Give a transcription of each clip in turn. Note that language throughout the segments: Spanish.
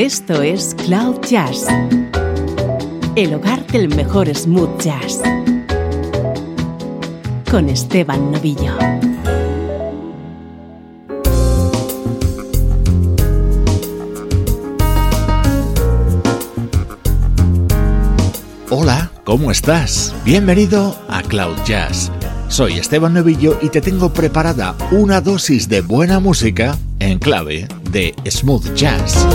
Esto es Cloud Jazz, el hogar del mejor smooth jazz, con Esteban Novillo. Hola, ¿cómo estás? Bienvenido a Cloud Jazz. Soy Esteban Novillo y te tengo preparada una dosis de buena música en clave de smooth jazz.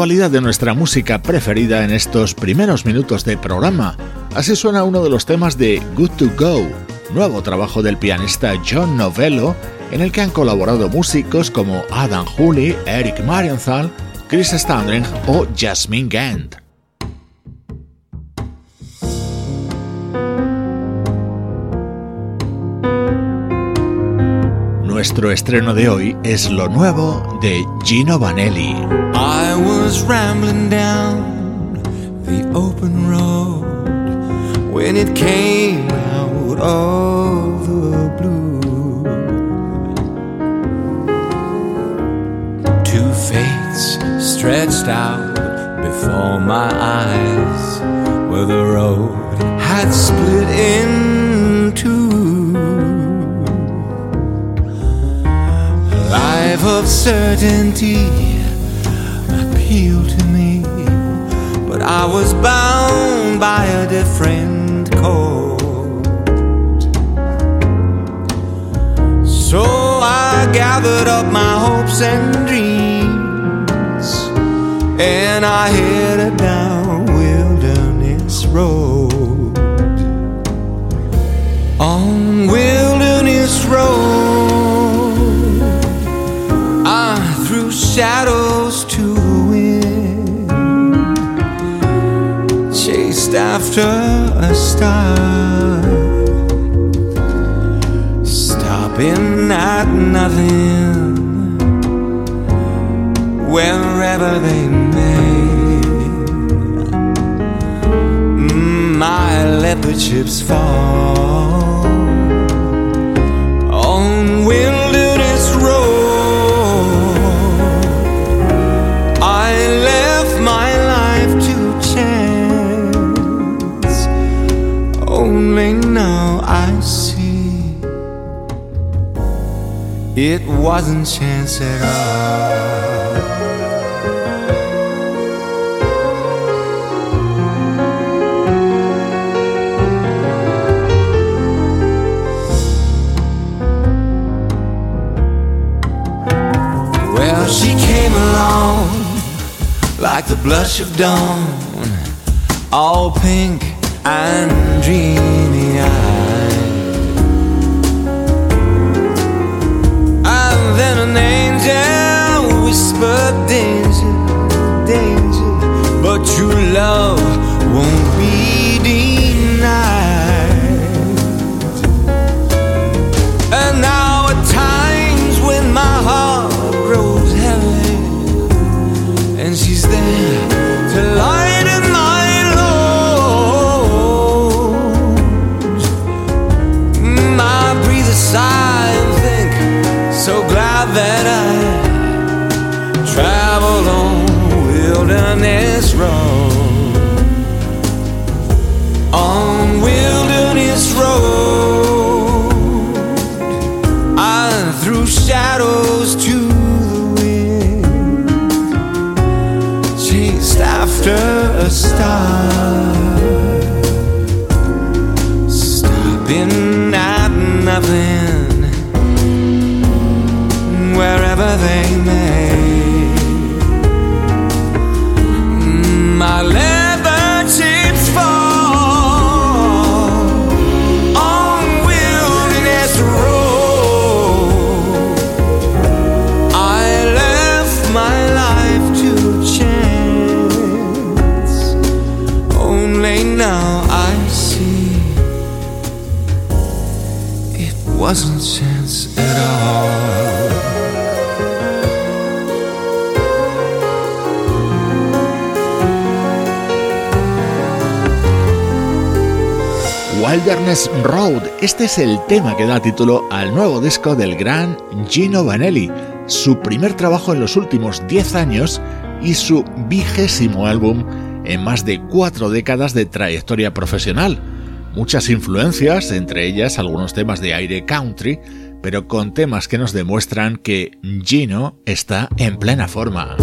Actualidad de nuestra música preferida en estos primeros minutos de programa. Así suena uno de los temas de Good to Go, nuevo trabajo del pianista John Novello, en el que han colaborado músicos como Adam Hooley, Eric Marienthal, Chris Standring o Jasmine Gant. Nuestro estreno de hoy es lo nuevo de Gino Vanelli. I was rambling down the open road when it came out of the blue. Two fates stretched out before my eyes where the road had split in life of certainty appealed to me, but I was bound by a different code. So I gathered up my hopes and dreams, and I headed down Wilderness Road. On Wilderness shadows to win, chased after a star, stopping at nothing wherever they may. I let the chips fall. It wasn't chance at all. Well, she came along like the blush of dawn, all pink and dreamy eyed. But danger, danger, but true love Road. Este es el tema que da título al nuevo disco del gran Gino Vanelli, su primer trabajo en los últimos 10 años y su vigésimo álbum en más de cuatro décadas de trayectoria profesional. Muchas influencias, entre ellas algunos temas de aire country, pero con temas que nos demuestran que Gino está en plena forma.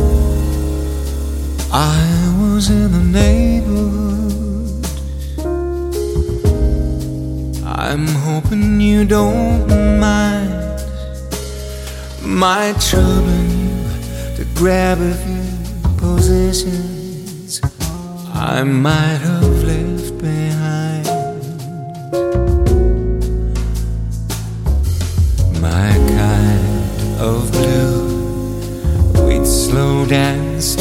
I'm hoping you don't mind my troubling you to grab a few positions I might have left behind. My kind of blue, we'd slow dance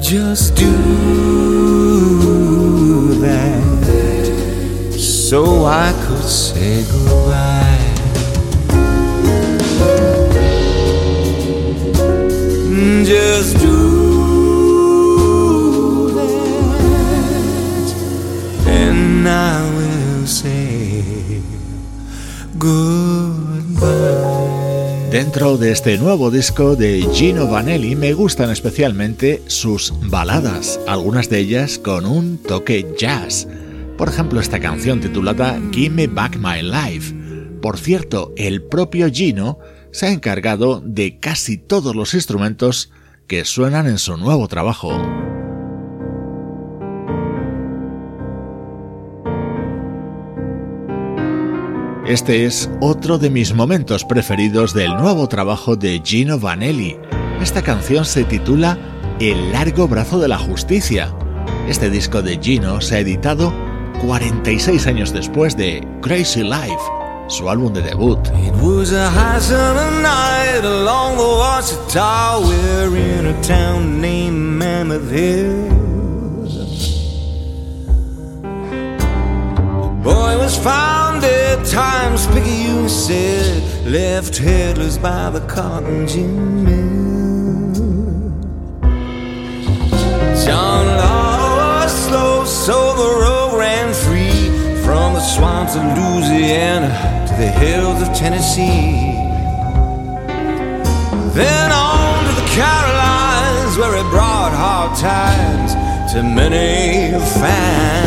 just do that so I could say goodbye. just do that, and I will say goodbye. Dentro de este nuevo disco de Gino Vanelli me gustan especialmente sus baladas, algunas de ellas con un toque jazz. Por ejemplo, esta canción titulada Give Me Back My Life. Por cierto, el propio Gino se ha encargado de casi todos los instrumentos que suenan en su nuevo trabajo. Este es otro de mis momentos preferidos del nuevo trabajo de Gino Vanelli. Esta canción se titula El largo brazo de la justicia. Este disco de Gino se ha editado 46 años después de Crazy Life su álbum de debut. It was a high night along the. We're in a town named Mammoth Hill. Boy was found at Times Picayune said, left headless by the cotton gin mill. John Law was slow, so the road ran free from the swamps of Louisiana to the hills of Tennessee. Then on to the Carolines, where it brought hard times to many a family.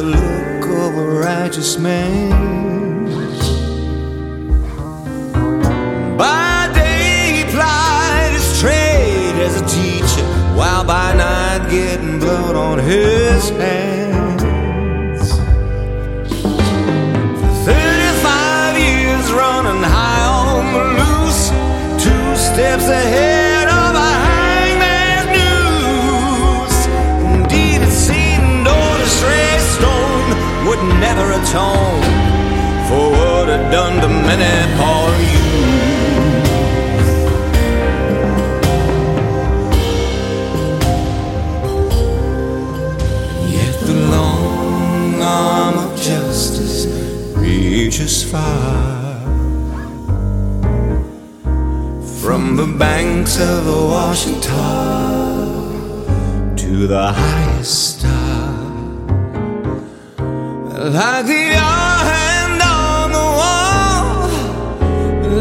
The look of a righteous man. By day he plied his trade as a teacher, while by night getting blood on his hands. Many poor you. Yet the long arm of justice reaches far from the banks of the Washington to the highest star, like the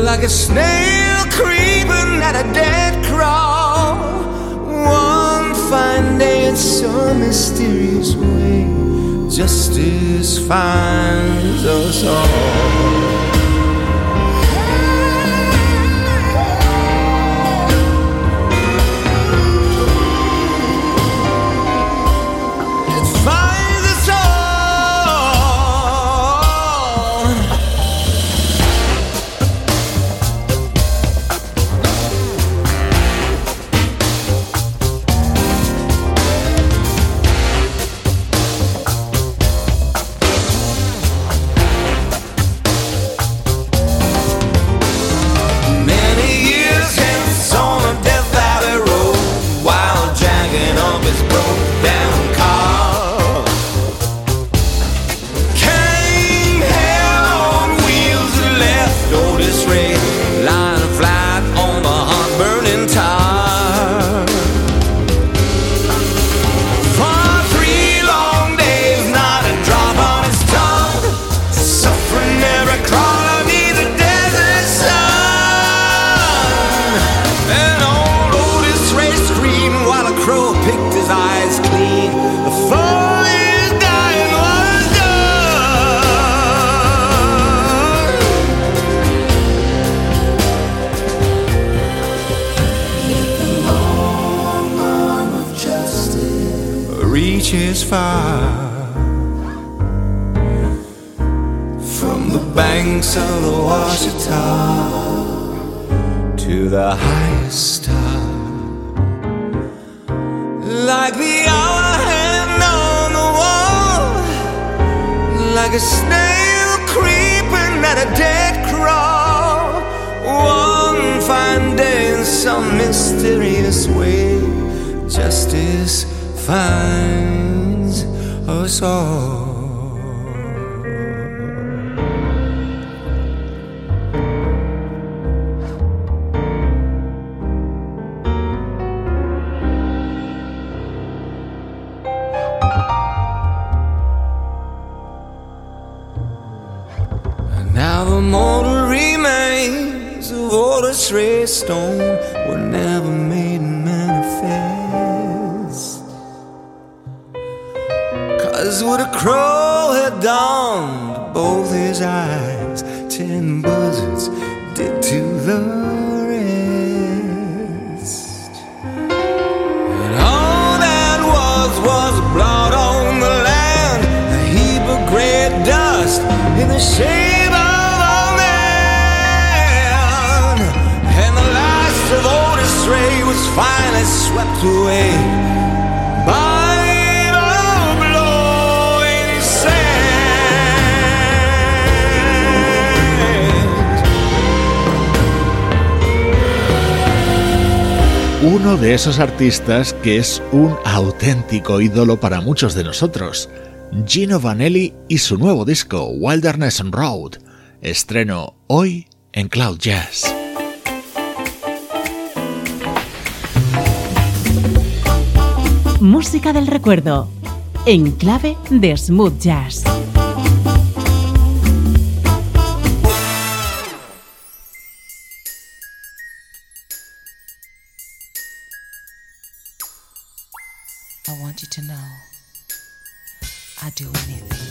like a snail creeping at a dead crawl. One fine day in some mysterious way justice finds us all. Us. And now the mortal remains of all the stray stone de esos artistas que es un auténtico ídolo para muchos de nosotros, Gino Vanelli y su nuevo disco Wilderness Road, estreno hoy en Cloud Jazz. Música del recuerdo, en clave de smooth jazz. Know. I'd do anything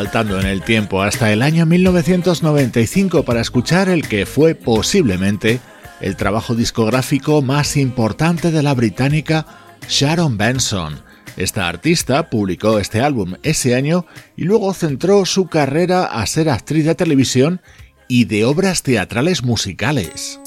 saltando en el tiempo hasta el año 1995 para escuchar el que fue posiblemente el trabajo discográfico más importante de la británica Sharon Benson. Esta artista publicó este álbum ese año y luego centró su carrera a ser actriz de televisión y de obras teatrales musicales.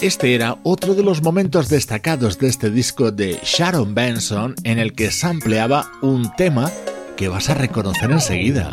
Este era otro de los momentos destacados de este disco de Sharon Benson en el que sampleaba un tema que vas a reconocer enseguida.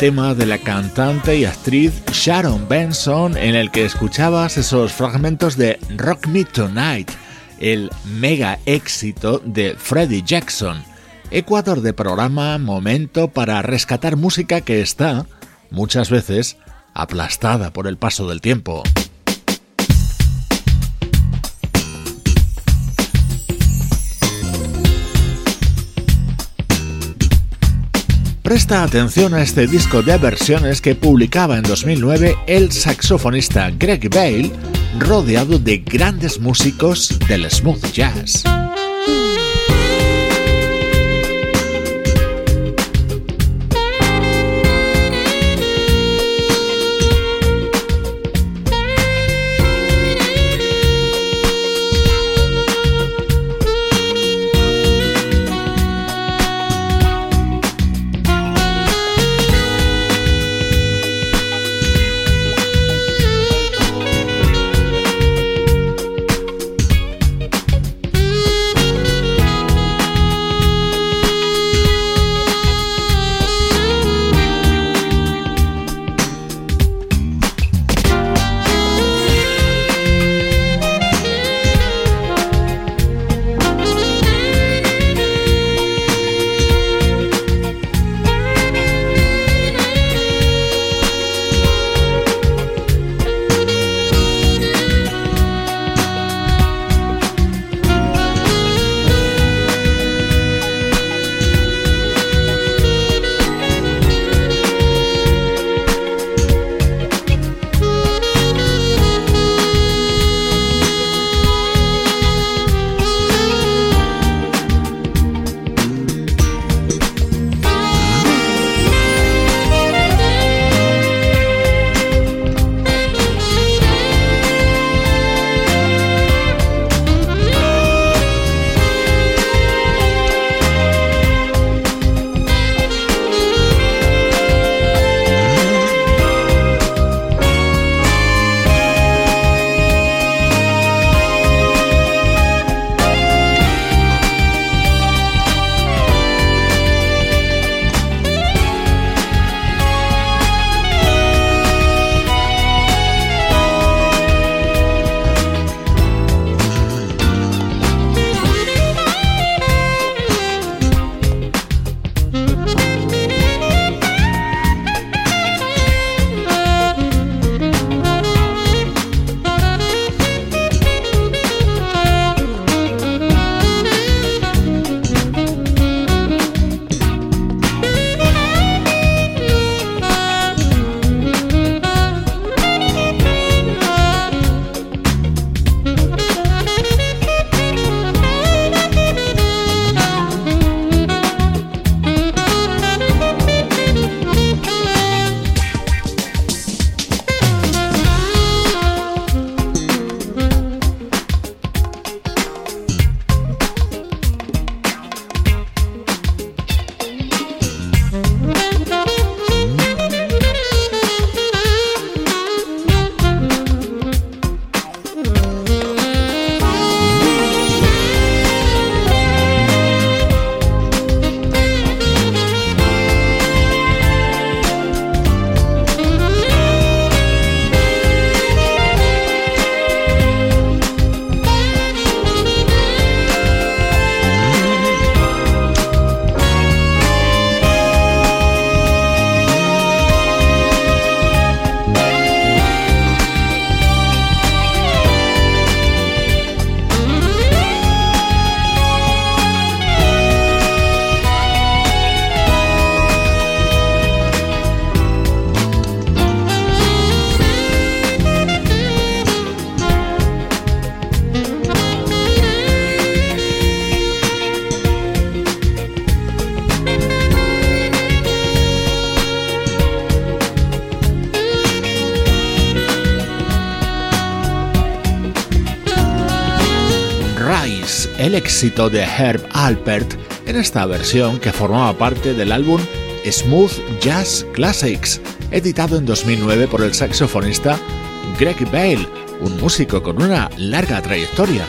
Tema de la cantante y actriz Sharon Benson en el que escuchabas esos fragmentos de Rock Me Tonight, el mega éxito de Freddie Jackson. Ecuador de programa, momento para rescatar música que está, muchas veces, aplastada por el paso del tiempo. Presta atención a este disco de versiones que publicaba en 2009 el saxofonista Greg Bale, rodeado de grandes músicos del smooth jazz. El éxito de Herb Alpert en esta versión que formaba parte del álbum Smooth Jazz Classics, editado en 2009 por el saxofonista Greg Bale, un músico con una larga trayectoria.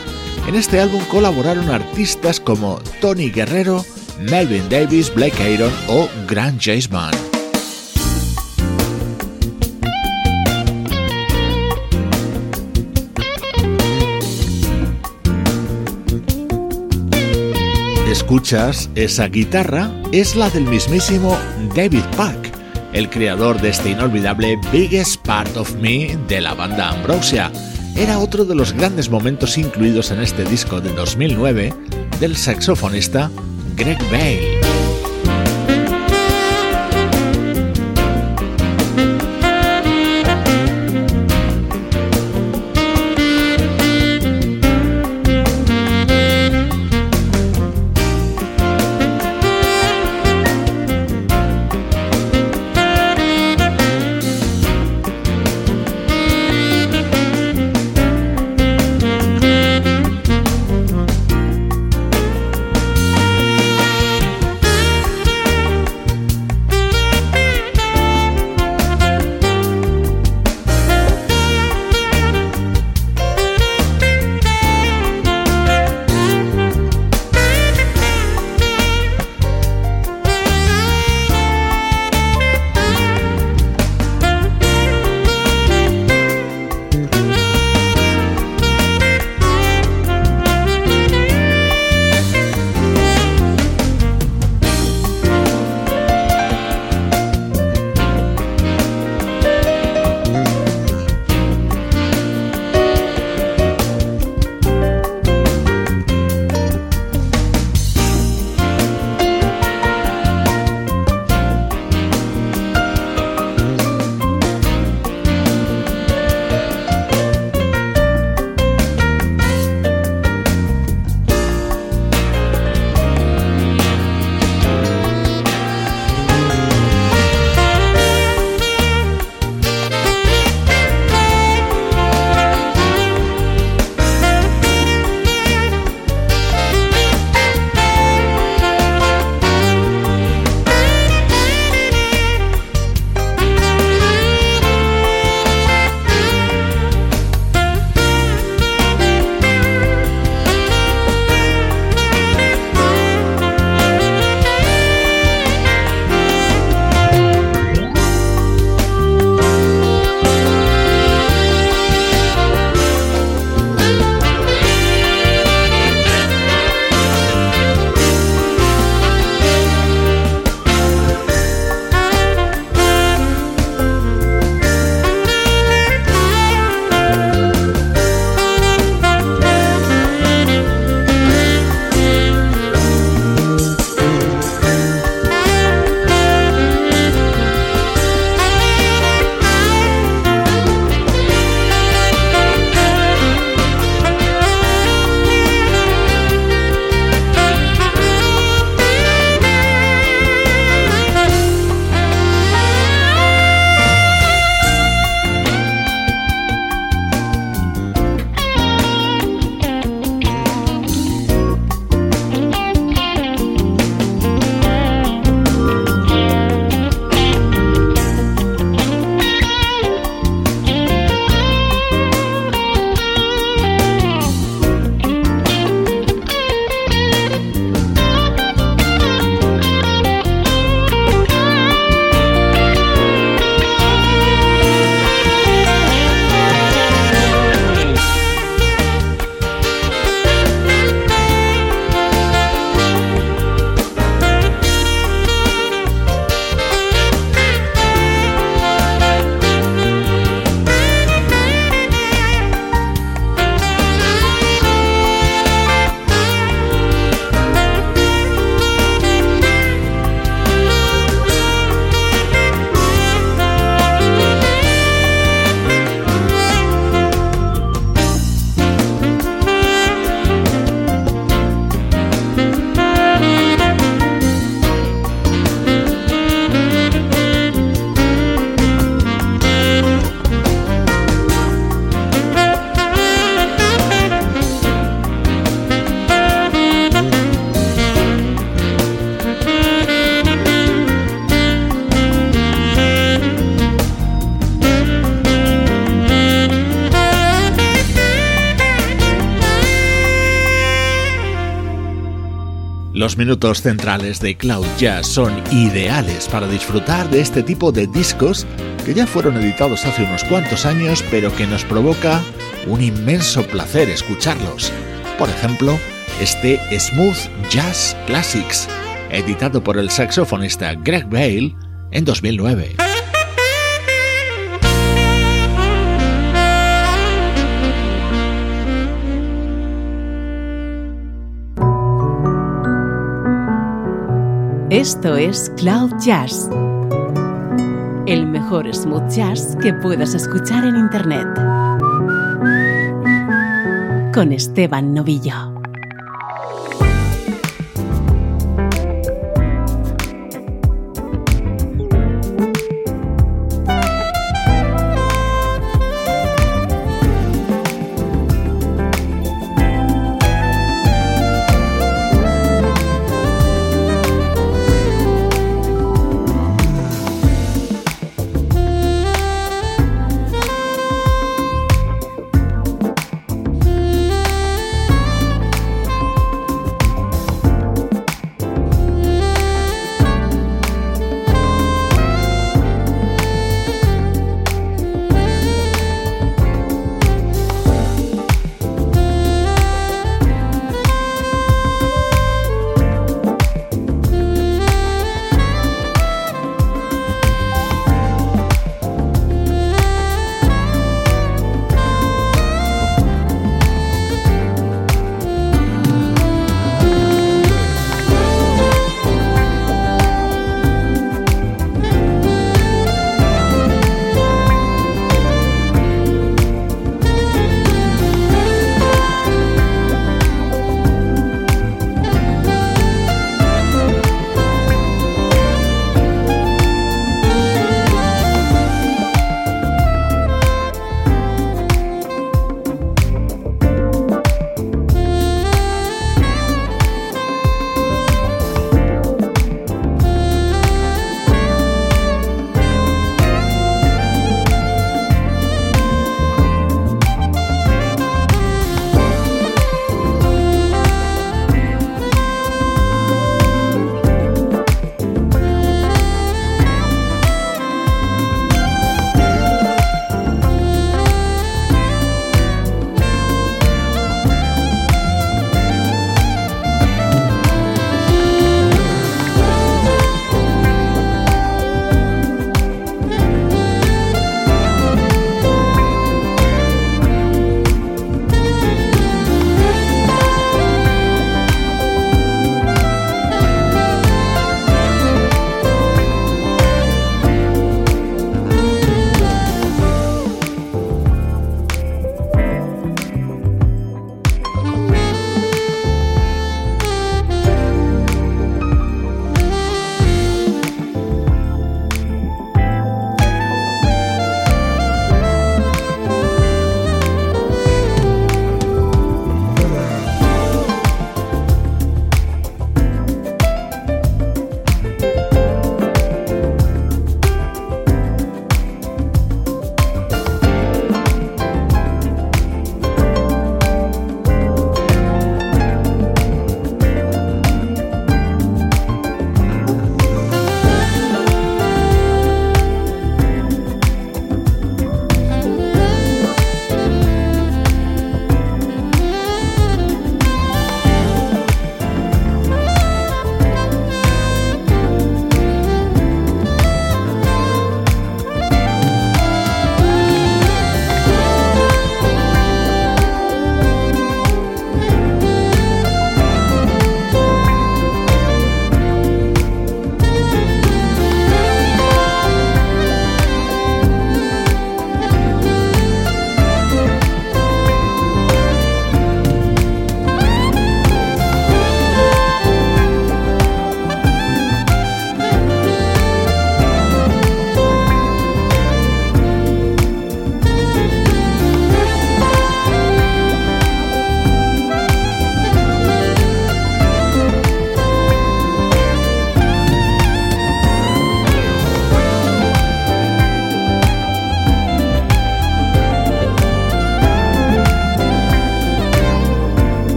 En este álbum colaboraron artistas como Tony Guerrero, Melvin Davis, Blake Aaron o Grant Jaceman. Escuchas, esa guitarra es la del mismísimo David Pack, el creador de este inolvidable Biggest Part of Me de la banda Ambrosia. Era otro de los grandes momentos incluidos en este disco de 2009 del saxofonista Greg Bale. Los minutos centrales de Cloud Jazz son ideales para disfrutar de este tipo de discos que ya fueron editados hace unos cuantos años pero que nos provoca un inmenso placer escucharlos. Por ejemplo, este Smooth Jazz Classics, editado por el saxofonista Greg Bale en 2009. Esto es Cloud Jazz, el mejor smooth jazz que puedas escuchar en Internet. Con Esteban Novillo.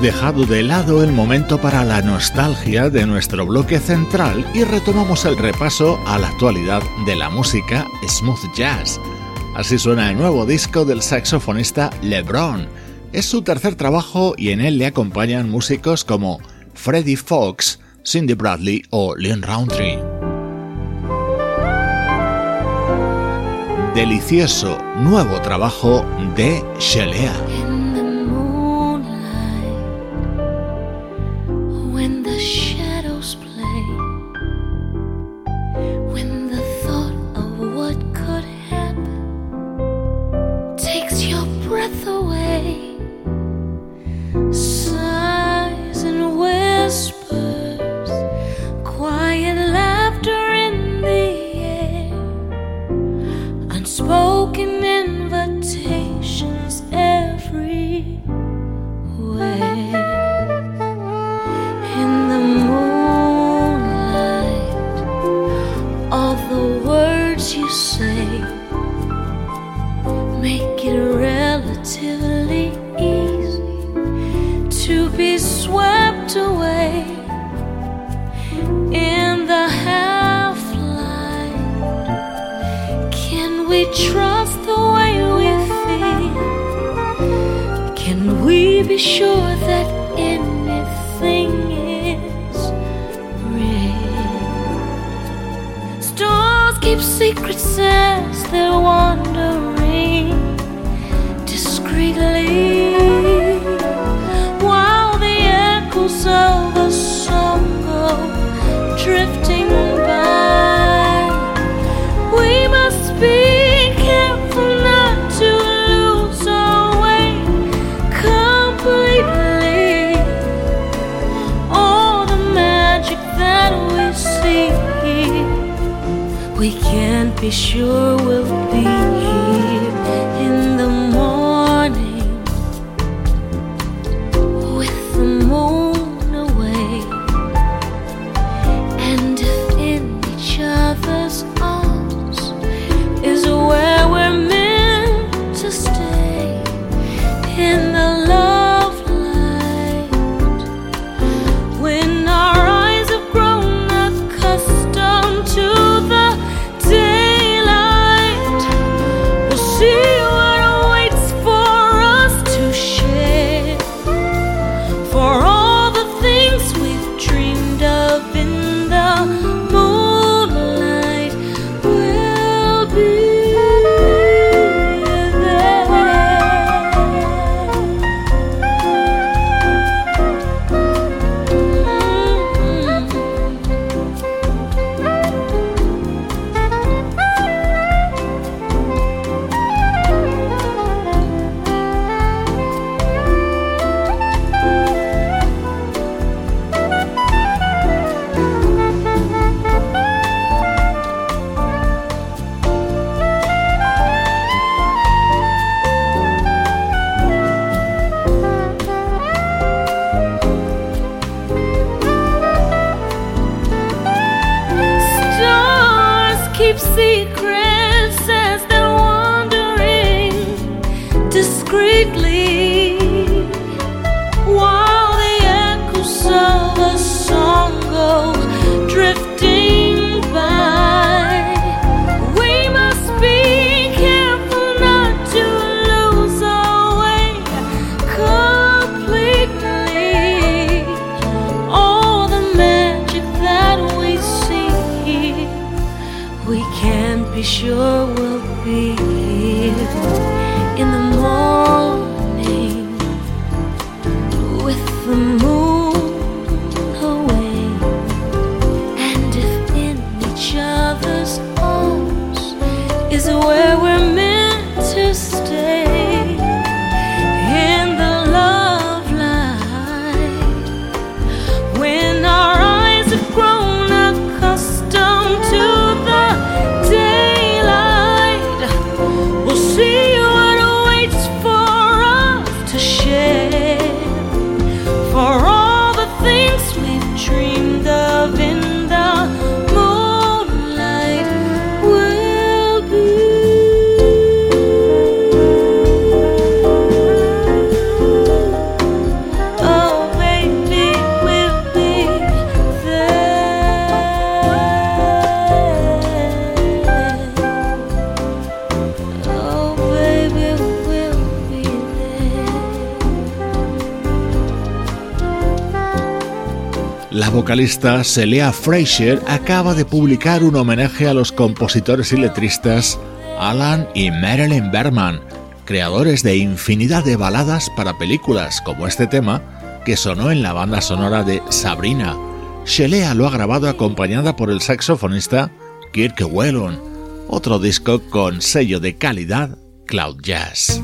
Dejado de lado el momento para la nostalgia de nuestro bloque central y retomamos el repaso a la actualidad de la música smooth jazz. Así suena el nuevo disco del saxofonista LeBron. Es su tercer trabajo y en él le acompañan músicos como Freddie Fox, Cindy Bradley o Lynn Roundtree. Delicioso nuevo trabajo de Shelea. Be sure vocalista Celia Fraser acaba de publicar un homenaje a los compositores y letristas Alan y Marilyn Berman, creadores de infinidad de baladas para películas como este tema que sonó en la banda sonora de Sabrina. Shelea lo ha grabado acompañada por el saxofonista Kirk Whelan, otro disco con sello de calidad Cloud Jazz.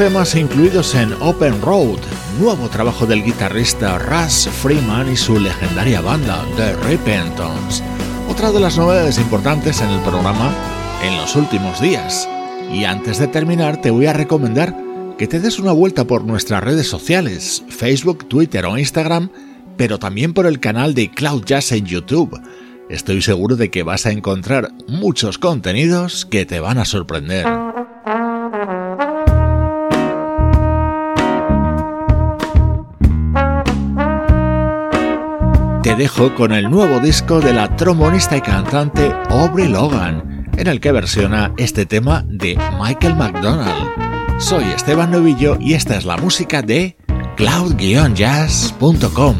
Temas incluidos en Open Road, nuevo trabajo del guitarrista Russ Freeman y su legendaria banda The Repentance, otra de las novedades importantes en el programa en los últimos días. Y antes de terminar te voy a recomendar que te des una vuelta por nuestras redes sociales, Facebook, Twitter o Instagram, pero también por el canal de Cloud Jazz en YouTube. estoy seguro de que vas a encontrar muchos contenidos que te van a sorprender. Te dejo con el nuevo disco de la trombonista y cantante Aubrey Logan, en el que versiona este tema de Michael McDonald. Soy Esteban Novillo y esta es la música de cloud-jazz.com.